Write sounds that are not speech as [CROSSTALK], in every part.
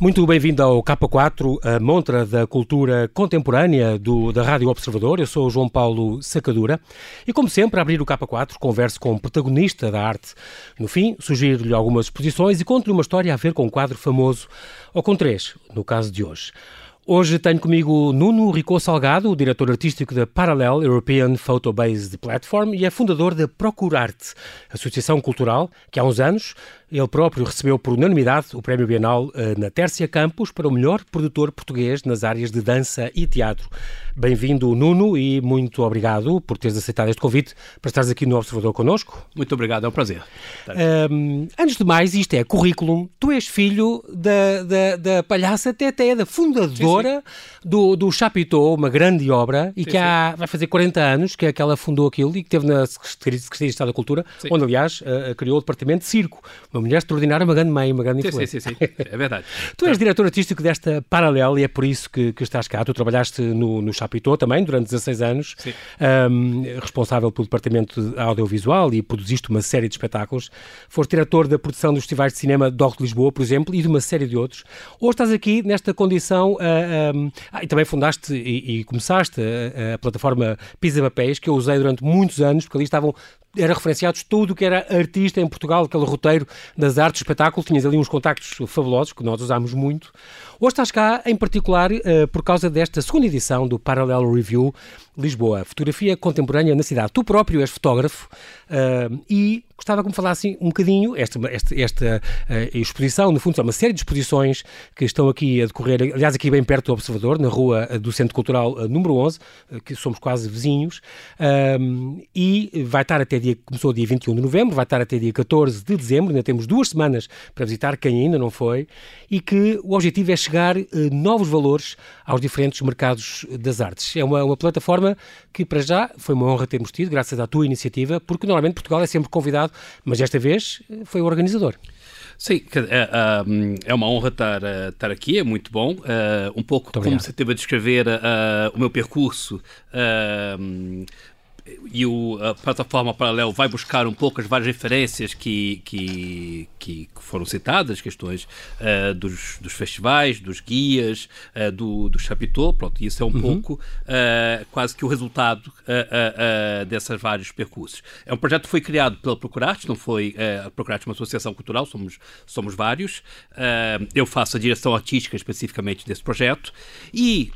Muito bem-vindo ao K4, a montra da cultura contemporânea do, da Rádio Observador. Eu sou o João Paulo Sacadura e, como sempre, a abrir o K4, converso com um protagonista da arte. No fim, sugiro-lhe algumas exposições e conto-lhe uma história a ver com um quadro famoso, ou com três, no caso de hoje. Hoje tenho comigo Nuno Rico Salgado, o diretor artístico da Parallel European Photo Based Platform e é fundador da Procurarte, associação cultural que há uns anos ele próprio recebeu por unanimidade o Prémio Bienal eh, na Tércia Campos para o melhor produtor português nas áreas de dança e teatro. Bem-vindo, Nuno, e muito obrigado por teres aceitado este convite para estares aqui no Observador connosco. Muito obrigado, é um prazer. Um, antes de mais, isto é currículo. Tu és filho da, da, da palhaça Teté, da fundadora sim, sim. do, do Chapitão, uma grande obra, e sim, que há, vai fazer 40 anos que, é que ela fundou aquilo e que teve na Secretaria de Estado da Cultura, onde, aliás, uh, criou o Departamento de Circo. Uma uma mulher extraordinária, uma grande mãe, uma grande influência. Sim, sim, sim, é verdade. [LAUGHS] tu és diretor artístico desta Paralela e é por isso que, que estás cá. Tu trabalhaste no, no Chapitão também durante 16 anos, um, responsável pelo departamento audiovisual e produziste uma série de espetáculos. Foste diretor da produção dos festivais de cinema do de Lisboa, por exemplo, e de uma série de outros. Hoje estás aqui nesta condição uh, um, ah, e também fundaste e, e começaste a, a plataforma Pisa Papéis, que eu usei durante muitos anos, porque ali estavam era referenciados tudo o que era artista em Portugal, aquele roteiro das artes, espetáculo, tinhas ali uns contactos fabulosos que nós usámos muito. Hoje estás cá, em particular, uh, por causa desta segunda edição do Parallel Review Lisboa, fotografia contemporânea na cidade. Tu próprio és fotógrafo uh, e gostava que me falasse um bocadinho, esta, esta, esta uh, exposição, no fundo, são uma série de exposições que estão aqui a decorrer, aliás, aqui bem perto do Observador, na rua do Centro Cultural uh, número 11, que somos quase vizinhos, e vai estar até dia, começou dia 21 de novembro, vai estar até dia 14 de dezembro, ainda temos duas semanas para visitar, quem ainda não foi, e que o objetivo é chegar novos valores aos diferentes mercados das artes. É uma, uma plataforma que, para já, foi uma honra termos tido, graças à tua iniciativa, porque normalmente Portugal é sempre convidado, mas desta vez eh, foi o organizador. Sim, é, é uma honra estar, eh, estar aqui, é muito bom. Eh, um pouco como você teve a descrever o meu percurso e o, a plataforma Paralelo vai buscar um pouco as várias referências que, que, que foram citadas, questões uh, dos, dos festivais, dos guias, uh, do, do Chapitão, pronto, isso é um uhum. pouco uh, quase que o resultado dessas vários percursos. É um projeto que foi criado pela Procurarte, não foi, a Procurarte é uma associação cultural, somos, somos vários, eu faço a direção artística especificamente desse projeto, e,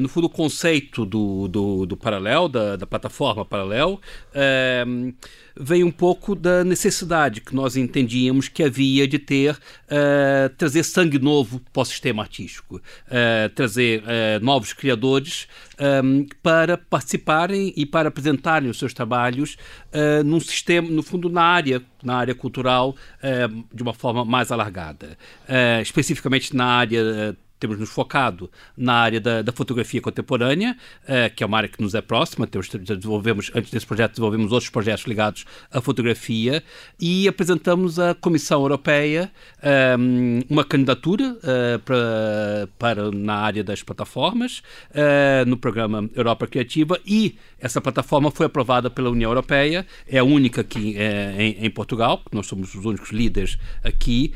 no fundo, o conceito do, do, do Paralelo, da, da plataforma Paralelo, vem um pouco da necessidade que nós entendíamos que havia de ter, uh, trazer sangue novo para o sistema artístico, uh, trazer uh, novos criadores um, para participarem e para apresentarem os seus trabalhos num sistema, no fundo, na área, na área cultural, de uma forma mais alargada, especificamente na área temos nos focado na área da, da fotografia contemporânea, uh, que é uma área que nos é próxima. Temos, desenvolvemos, antes desse projeto, desenvolvemos outros projetos ligados à fotografia e apresentamos à Comissão Europeia ehm, uma candidatura uh, para, para, na área das plataformas, uh, no programa Europa Criativa, e essa plataforma foi aprovada pela União Europeia, é a única aqui em, em, Portugal, nós somos os únicos líderes aqui,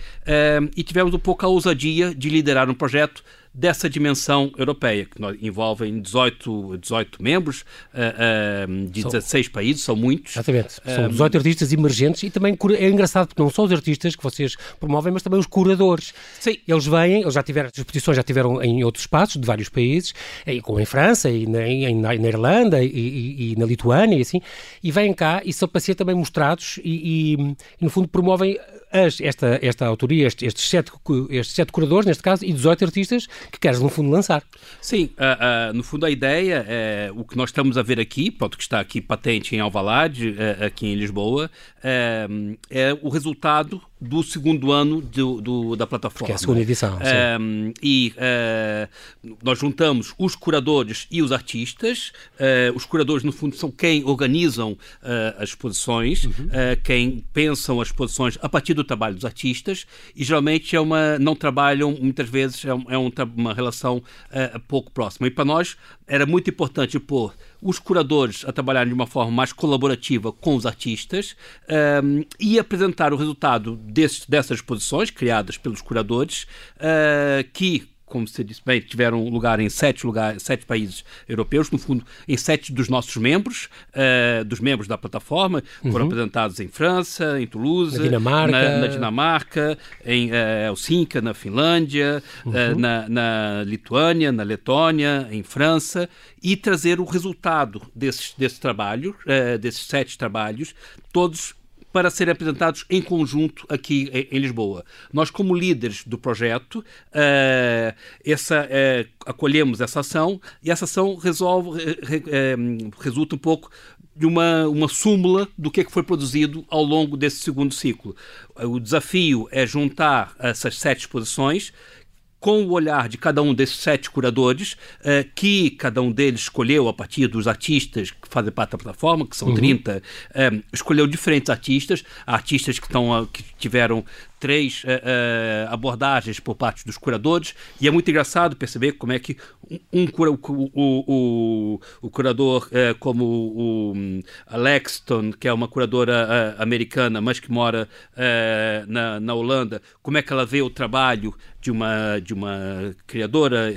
e tivemos um pouco a ousadia de liderar um projeto projeto dessa dimensão europeia, que envolve 18, 18 membros uh, uh, de 16 são, países, são muitos. Exatamente, são 18 artistas emergentes e também é engraçado porque não são os artistas que vocês promovem, mas também os curadores. Sim. Eles vêm, eles já tiveram, as exposições já tiveram em outros espaços de vários países, como em França, e na, em, na Irlanda, e, e, e, na Lituânia, e assim, e vêm cá e são para ser também mostrados e, e no fundo promovem as, esta, esta autoria, estes, estes, sete, estes sete curadores, neste caso, e 18 artistas que queres, no fundo, lançar. Sim, uh, uh, no fundo a ideia é o que nós estamos a ver aqui, pronto, que está aqui patente em Alvalade, uh, aqui em Lisboa, é, é o resultado do segundo ano do, do, da plataforma. Que é a segunda edição. Um, e uh, nós juntamos os curadores e os artistas. Uh, os curadores, no fundo, são quem organizam uh, as exposições, uhum. quem pensam as exposições a partir do trabalho dos artistas. E geralmente é uma, não trabalham, muitas vezes, é, um, é uma relação pouco próxima. E para nós era muito importante pôr os curadores a trabalharem de uma forma mais colaborativa com os artistas um, e apresentar o resultado desses, dessas exposições criadas pelos curadores, que como você disse bem, tiveram lugar em sete, lugares, sete países europeus, no fundo, em sete dos nossos membros, uh, dos membros da plataforma, uhum. foram apresentados em França, em Toulouse, na Dinamarca, na, na Dinamarca em uh, Helsinki, na Finlândia, uhum. uh, na, na, Lituânia, na Letônia, em França, e trazer o resultado desses, desse trabalho, desses sete trabalhos, todos para serem apresentados em conjunto aqui em, Lisboa. Nós, como líderes do projeto, uh, essa, uh, acolhemos essa ação e essa ação resolve, uh, resulta um pouco de uma, uma súmula do que, é que foi produzido ao longo desse segundo ciclo. O desafio é juntar essas sete exposições com o olhar de cada um desses sete curadores, uh, que cada um deles escolheu a partir dos artistas que fazem parte da plataforma, que são uhum. 30, uh, eh, escolheu diferentes artistas, artistas que, uh, que tiveram três uh, uh, abordagens por parte dos curadores e é muito engraçado perceber como é que um, cura, o, o, o, o curador uh, como o Alexton, que é uma curadora americana, mas que mora na, na Holanda, como é que ela vê o trabalho de uma, de uma criadora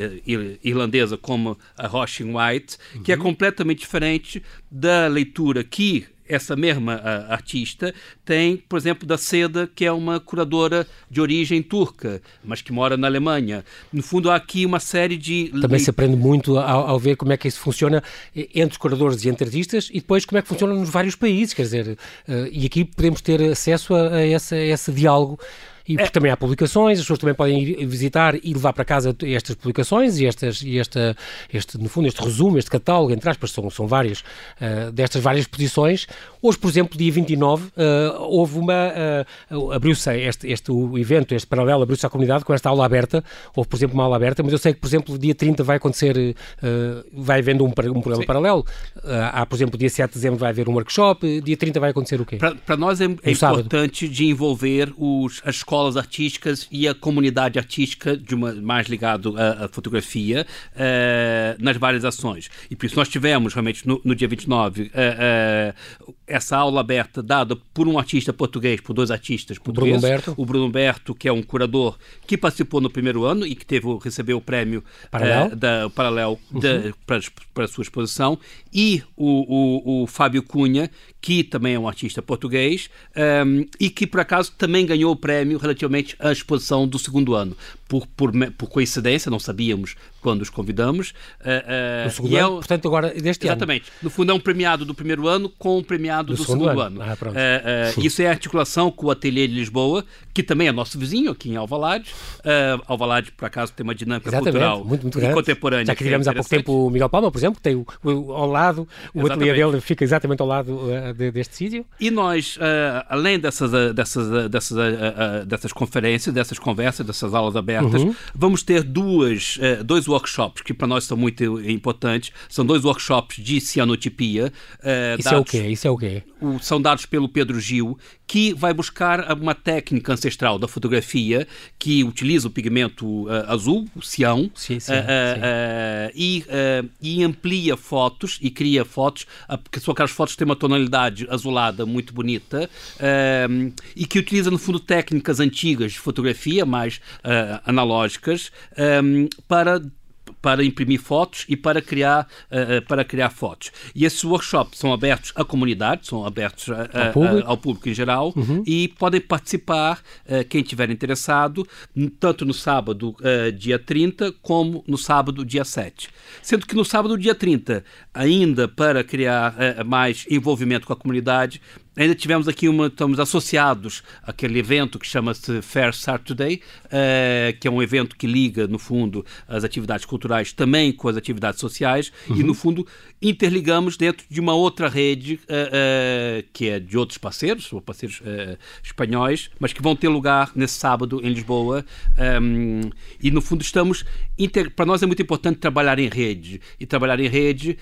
irlandesa como a Roshin White, que é uhum. completamente diferente da leitura que essa mesma uh, artista tem, por exemplo, da Seda, que é uma curadora de origem turca, mas que mora na Alemanha. No fundo, há aqui uma série de. Também se aprende muito ao, ao, ver como é que isso funciona entre os curadores e entre artistas e depois como é que funciona nos vários países, quer dizer, uh, e aqui podemos ter acesso a, a, a esse diálogo e é. também há publicações, as pessoas também podem ir visitar e levar para casa estas publicações e, estas, e esta, este, no fundo, este resumo, este catálogo, entre aspas, são, são vários, uh, destas várias posições. Hoje, por exemplo, dia 29, uh, eh, houve uma, uh, abriu-se este, este o evento, este paralelo, abriu-se à comunidade com esta aula aberta, houve, por exemplo, uma aula aberta, mas eu sei que, por exemplo, dia 30 vai acontecer, vai havendo um, um programa Sim. paralelo, há, por exemplo, dia 7 de dezembro vai haver um workshop, dia 30 vai acontecer o quê? Para nós é, é importante de envolver os, as escolas escolas artísticas e a comunidade artística, de uma, mais ligado à, à fotografia, uh, nas várias ações. E por isso nós tivemos, realmente, no, no dia 29, uh, uh, essa aula aberta dada por um artista português, por dois artistas portugueses. Bruno Humberto. O Bruno Humberto, que é um curador que participou no primeiro ano e que teve, recebeu o prémio Paralel, da, Paralel uhum. para, para a sua exposição, e o, o, o Fábio Cunha, que também é um artista português um, e que, por acaso, também ganhou o prémio relativamente à exposição do segundo ano. Por, por, por coincidência, não sabíamos quando os convidamos. Uh, uh, segundo ano, é, portanto, agora deste exatamente. ano. No fundo, é um premiado do primeiro ano com um premiado do, do segundo, segundo, ano. ano. Ah, uh, isso é a articulação com o Ateliê de Lisboa, que também é nosso vizinho aqui em Alvalade. Uh, Alvalade, por acaso, tem uma dinâmica exatamente. cultural muito, muito e contemporânea. Já que tivemos é há pouco tempo o Miguel Palma, por exemplo, que tem o, o ao lado, o exatamente. ateliê dele fica exatamente ao lado de, deste sítio. E nós, além dessas, dessas, dessas, dessas conferências, dessas conversas, dessas aulas abertas, uhum. vamos ter duas, dois workshops que para nós são muito importantes. São dois workshops de cianotipia. Uh, Isso dados, é o quê? Isso é o quê? O, são dados pelo Pedro Gil, que vai buscar uma técnica ancestral da fotografia que utiliza o pigmento uh, azul, o cião, sim, sim, uh, sim. E, e, amplia fotos e cria fotos, porque são aquelas fotos que têm uma tonalidade azulada muito bonita e que utiliza, no fundo, técnicas antigas de fotografia, mais analógicas, para para imprimir fotos e para criar, uh, para criar fotos. E esses workshops são abertos à comunidade, são abertos a, a, ao, público. ao, público. em geral uhum. e podem participar quem estiver interessado, tanto no sábado, dia 30, como no sábado, dia 7. Sendo que no sábado, dia 30, ainda para criar mais envolvimento com a comunidade, Ainda tivemos aqui uma, estamos associados àquele evento que chama-se Fair Saturday, uh, que é um evento que liga, no fundo, as atividades culturais também com as atividades sociais uhum. e, no fundo, interligamos dentro de uma outra rede uh, uh, que é de outros parceiros, ou parceiros espanhóis, mas que vão ter lugar nesse sábado em Lisboa. Um, ehm, e, no fundo, estamos. Para nós é muito importante trabalhar em rede e trabalhar em rede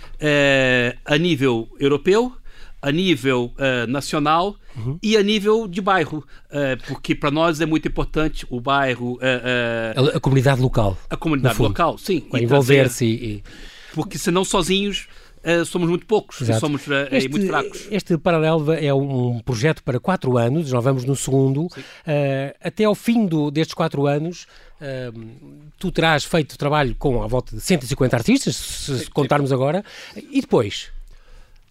a nível europeu a nível uh, nacional uhum. e a nível de bairro, uh, porque para nós é muito importante o bairro. Uh, a, a, comunidade local. A comunidade local, sim. Envolver-se e, Porque senão sozinhos uh, somos muito poucos Exato. e somos uh, este, muito fracos. Este Paralelo é um projeto para quatro anos, nós vamos no segundo. até ao fim do, destes quatro anos, tu terás feito trabalho com a volta de 150 artistas, se, se contarmos agora, e depois?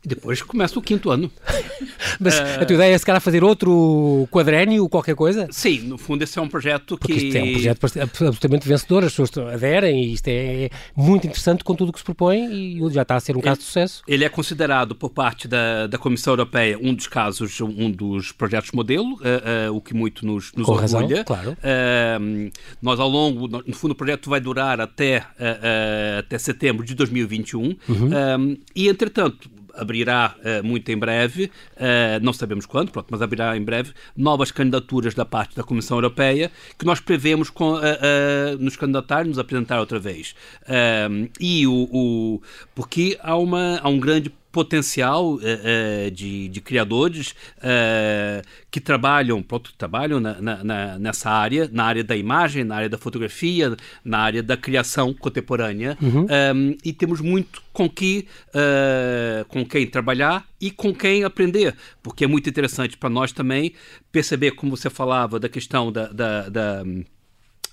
Depois começa o quinto ano. [LAUGHS] Mas uh... a tua ideia é se calhar fazer outro quadrénio, qualquer coisa? Sim, no fundo esse é um projeto Porque que... isto é um projeto absolutamente vencedor, as pessoas aderem e isto é muito interessante com tudo o que se propõe e já está a ser um caso ele, de sucesso. Ele é considerado por parte da, da Comissão Europeia um dos casos, um dos projetos modelo, uh, uh, o que muito nos, nos com orgulha. Razão, claro. nós ao longo, no fundo o projeto vai durar até, até setembro de 2021 uhum. e entretanto abrirá uh, muito em breve, uh, não sabemos quando, pronto, mas abrirá em breve, novas candidaturas da parte da Comissão Europeia que nós prevemos com, uh, nos candidatar, nos apresentar outra vez. e o, o, porque há, uma, há um grande potencial uh, uh, de, de, criadores uh, que trabalham, pronto, trabalham na, na, nessa área, na área da imagem, na área da fotografia, na área da criação contemporânea uhum. um, e temos muito com que com quem trabalhar e com quem aprender, porque é muito interessante para nós também perceber, como você falava, da questão da, da, da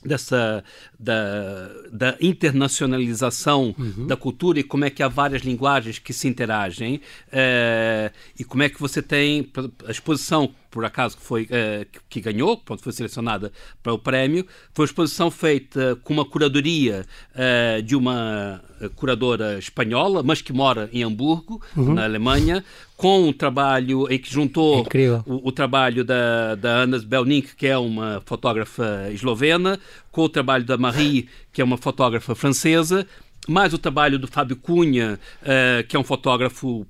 dessa da, da internacionalização uhum. da cultura e como é que há várias linguagens que se interagem é, e como é que você tem a exposição por acaso que foi uh, que, ganhou, pronto, foi selecionada para o prémio, foi uma exposição feita com uma curadoria uh, de uma curadora espanhola, mas que mora em Hamburgo, uhum. na Alemanha, com um trabalho em que juntou o, o, trabalho da, da Ana Belnink, que é uma fotógrafa eslovena, com o trabalho da Marie, que é uma fotógrafa francesa, mais o trabalho do Fábio Cunha, uh, que é um fotógrafo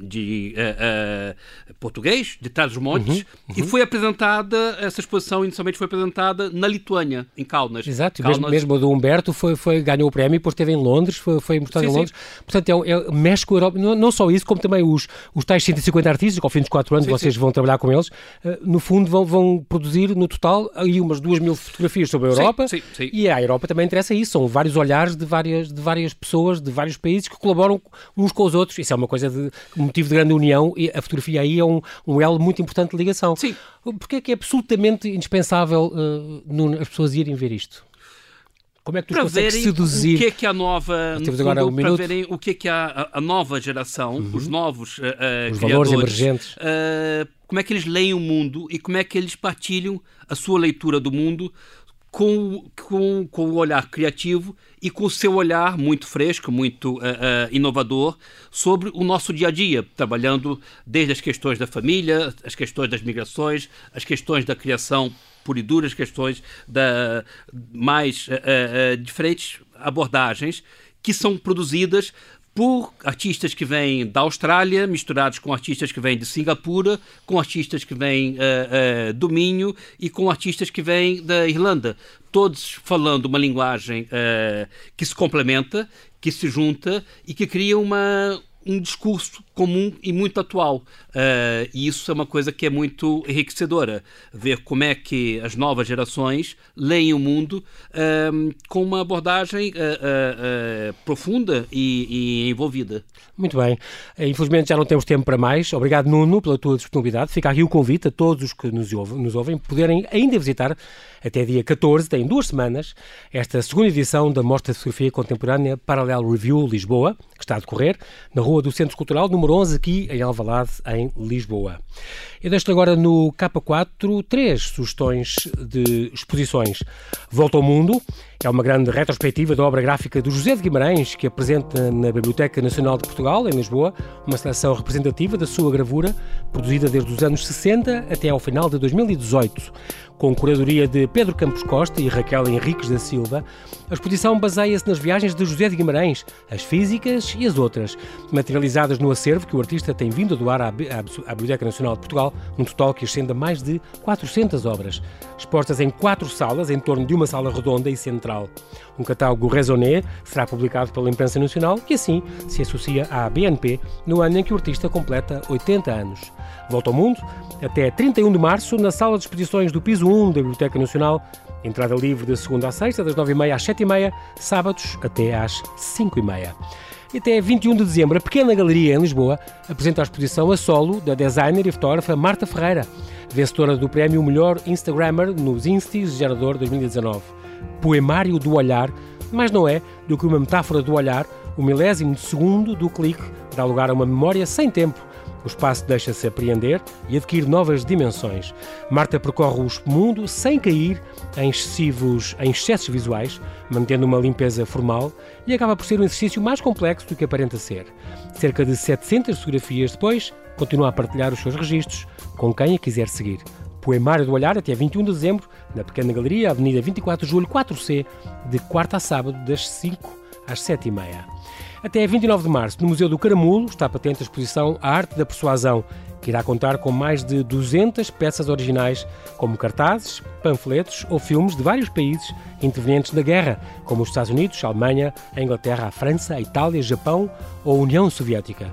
de uh, uh, português, de Trás dos Montes, uhum, uhum. e foi apresentada, essa exposição inicialmente foi apresentada na Lituânia, em Kaunas. Exato, Kaunas. Mesmo, mesmo do Humberto foi, foi, ganhou o prémio e depois esteve em Londres, foi, foi mostrado sim, em Londres. Sim. Portanto, é, é, mexe com a Europa, não, não, só isso, como também os, os tais 150 artistas, que ao fim dos 4 anos sim, vocês vão trabalhar com eles, uh, no fundo vão, vão produzir no total aí umas 2 mil fotografias sobre a Europa, e a Europa também interessa isso, são vários olhares de várias, de várias pessoas, de vários países que colaboram uns com os outros, isso é uma coisa de motivo de grande união e a fotografia aí é um, um elo muito importante de ligação. Sim. Porquê é que é absolutamente indispensável uh, as pessoas irem ver isto? Como é que tu para verem seduzir? o que é que a nova temos agora fundo, um para verem o que é que a, a nova geração, uhum. os novos uh, os valores emergentes, uh, como é que eles leem o mundo e como é que eles partilham a sua leitura do mundo com, com, com o olhar criativo e com o seu olhar muito fresco, muito uh, uh, inovador sobre o nosso dia a dia, trabalhando desde as questões da família, as questões das migrações, as questões da criação pura e dura, as questões da mais uh, diferentes abordagens que são produzidas por artistas que vêm da Austrália, misturados com artistas que vêm de Singapura, com artistas que vêm uh, uh, do Minho e com artistas que vêm da Irlanda. Todos falando uma linguagem uh, que se complementa, que se junta e que cria uma, um discurso comum e muito atual. Uh, e isso é uma coisa que é muito enriquecedora. Ver como é que as novas gerações leem o mundo uh, com uma abordagem uh, profunda e, e, envolvida. Muito bem. Infelizmente já não temos tempo para mais. Obrigado, Nuno, pela tua disponibilidade. Fica aqui o convite a todos os que nos ouvem, nos ouvem poderem ainda visitar até dia 14, tem duas semanas, esta segunda edição da Mostra de Fotografia Contemporânea Parallel Review Lisboa, que está a decorrer na Rua do Centro Cultural número 11, aqui em Alvalade, em Lisboa. Eu deixo agora no K4 três sugestões de exposições. Volta ao Mundo é uma grande retrospectiva da obra gráfica do José de Guimarães, que apresenta na Biblioteca Nacional de Portugal, em Lisboa, uma seleção representativa da sua gravura, produzida desde os anos 60 até ao final de 2018 com curadoria de Pedro Campos Costa e Raquel Henriques da Silva, a exposição baseia-se nas viagens de José de Guimarães, as físicas e as outras, materializadas no acervo que o artista tem vindo a doar à, Biblioteca Nacional de Portugal, um total que ascende a mais de 400 obras, expostas em quatro salas, em torno de uma sala redonda e central. Um catálogo raisonné será publicado pela imprensa nacional e assim se associa à BNP no ano em que o artista completa 80 anos. Volta ao Mundo, até 31 de março, na sala de exposições do piso 1 da Biblioteca Nacional. Entrada livre de segunda a sexta, das 9h30 às 7h30, sábados até às 5h30. E até 21 de dezembro, a Pequena Galeria, em Lisboa, apresenta a exposição a solo da designer e fotógrafa Marta Ferreira, vencedora do prémio Melhor Instagrammer nos Instis Gerador 2019. Poemário do Olhar, mais não é do que uma metáfora do olhar, o milésimo de segundo do clique dá lugar a uma memória sem tempo, o espaço deixa-se apreender e adquire novas dimensões. Marta percorre o mundo sem cair em excessivos em excessos visuais, mantendo uma limpeza formal e acaba por ser um exercício mais complexo do que aparenta ser. Cerca de 700 fotografias depois, continua a partilhar os seus registros com quem a quiser seguir. Poemário do Olhar até 21 de dezembro, na Pequena Galeria, Avenida 24 de Julho, 4C, de quarta a sábado, das 5 às 7h30. Até 29 de março, no Museu do Caramulo, está patente a exposição A Arte da Persuasão, que irá contar com mais de 200 peças originais, como cartazes, panfletos ou filmes de vários países intervenientes na guerra, como os Estados Unidos, a Alemanha, a Inglaterra, a França, a Itália, Japão ou a União Soviética.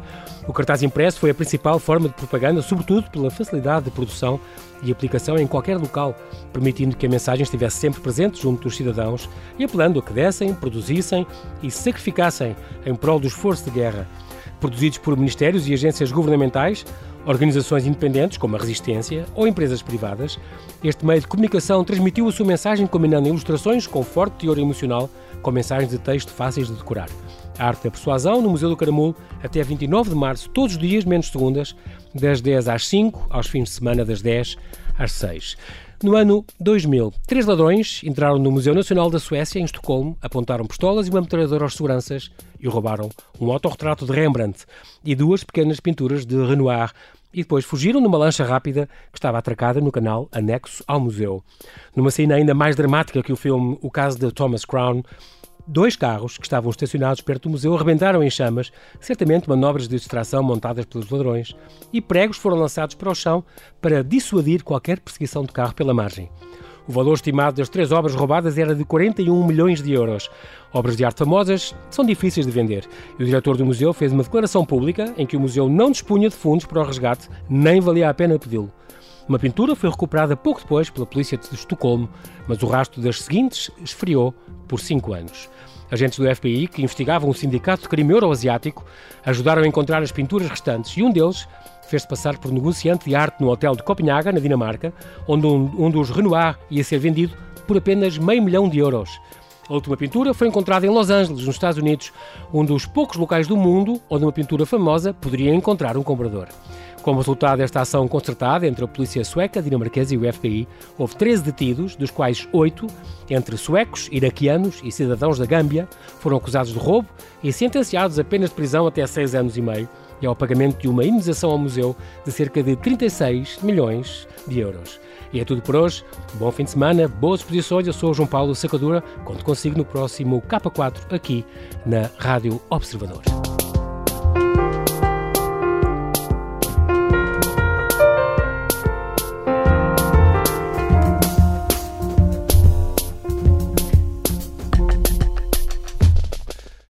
O cartaz impresso foi a principal forma de propaganda, sobretudo pela facilidade de produção e aplicação em qualquer local, permitindo que a mensagem estivesse sempre presente junto dos cidadãos e apelando a que dessem, produzissem e sacrificassem em prol do esforço de guerra. Produzidos por ministérios e agências governamentais, organizações independentes, como a Resistência, ou empresas privadas, este meio de comunicação transmitiu a sua mensagem combinando ilustrações com forte teor emocional com mensagens de texto fáceis de decorar. Arte da Persuasão, no Museu do Caramulo, até 29 de março, todos os dias, menos segundas, das 10 às 5, aos fins de semana das 10 às 6. No ano 2000, três ladrões entraram no Museu Nacional da Suécia, em Estocolmo, apontaram pistolas e uma metralhadora aos seguranças e roubaram um autorretrato de Rembrandt e duas pequenas pinturas de Renoir, e depois fugiram numa lancha rápida que estava atracada no canal anexo ao museu. Numa cena ainda mais dramática que o filme O Caso de Thomas Crown, Dois carros que estavam estacionados perto do museu arrebentaram em chamas, certamente manobras de distração montadas pelos ladrões, e pregos foram lançados para o chão para dissuadir qualquer perseguição de carro pela margem. O valor estimado das três obras roubadas era de 41 milhões de euros. Obras de arte famosas são difíceis de vender. E o diretor do museu fez uma declaração pública em que o museu não dispunha de fundos para o resgate, nem valia a pena pedi-lo. Uma pintura foi recuperada pouco depois pela polícia de Estocolmo, mas o rastro das seguintes esfriou por cinco anos. Agentes do FBI, que investigavam o sindicato de crime euroasiático, ajudaram a encontrar as pinturas restantes e um deles fez-se passar por negociante de arte no hotel de Copenhaga, na Dinamarca, onde um, um dos Renoir ia ser vendido por apenas meio milhão de euros. A última pintura foi encontrada em Los Angeles, nos Estados Unidos, um dos poucos locais do mundo onde uma pintura famosa poderia encontrar um comprador. Como resultado desta ação concertada entre a polícia sueca, dinamarquesa e o FBI, houve 13 detidos, dos quais 8, entre suecos, iraquianos e cidadãos da Gâmbia, foram acusados de roubo e sentenciados a penas de prisão até 6 anos e meio e ao pagamento de uma indenização ao museu de cerca de 36 milhões de euros. E é tudo por hoje. Bom fim de semana, boas exposições. Eu sou o João Paulo Sacadura. Conto consigo no próximo K4 aqui na Rádio Observador.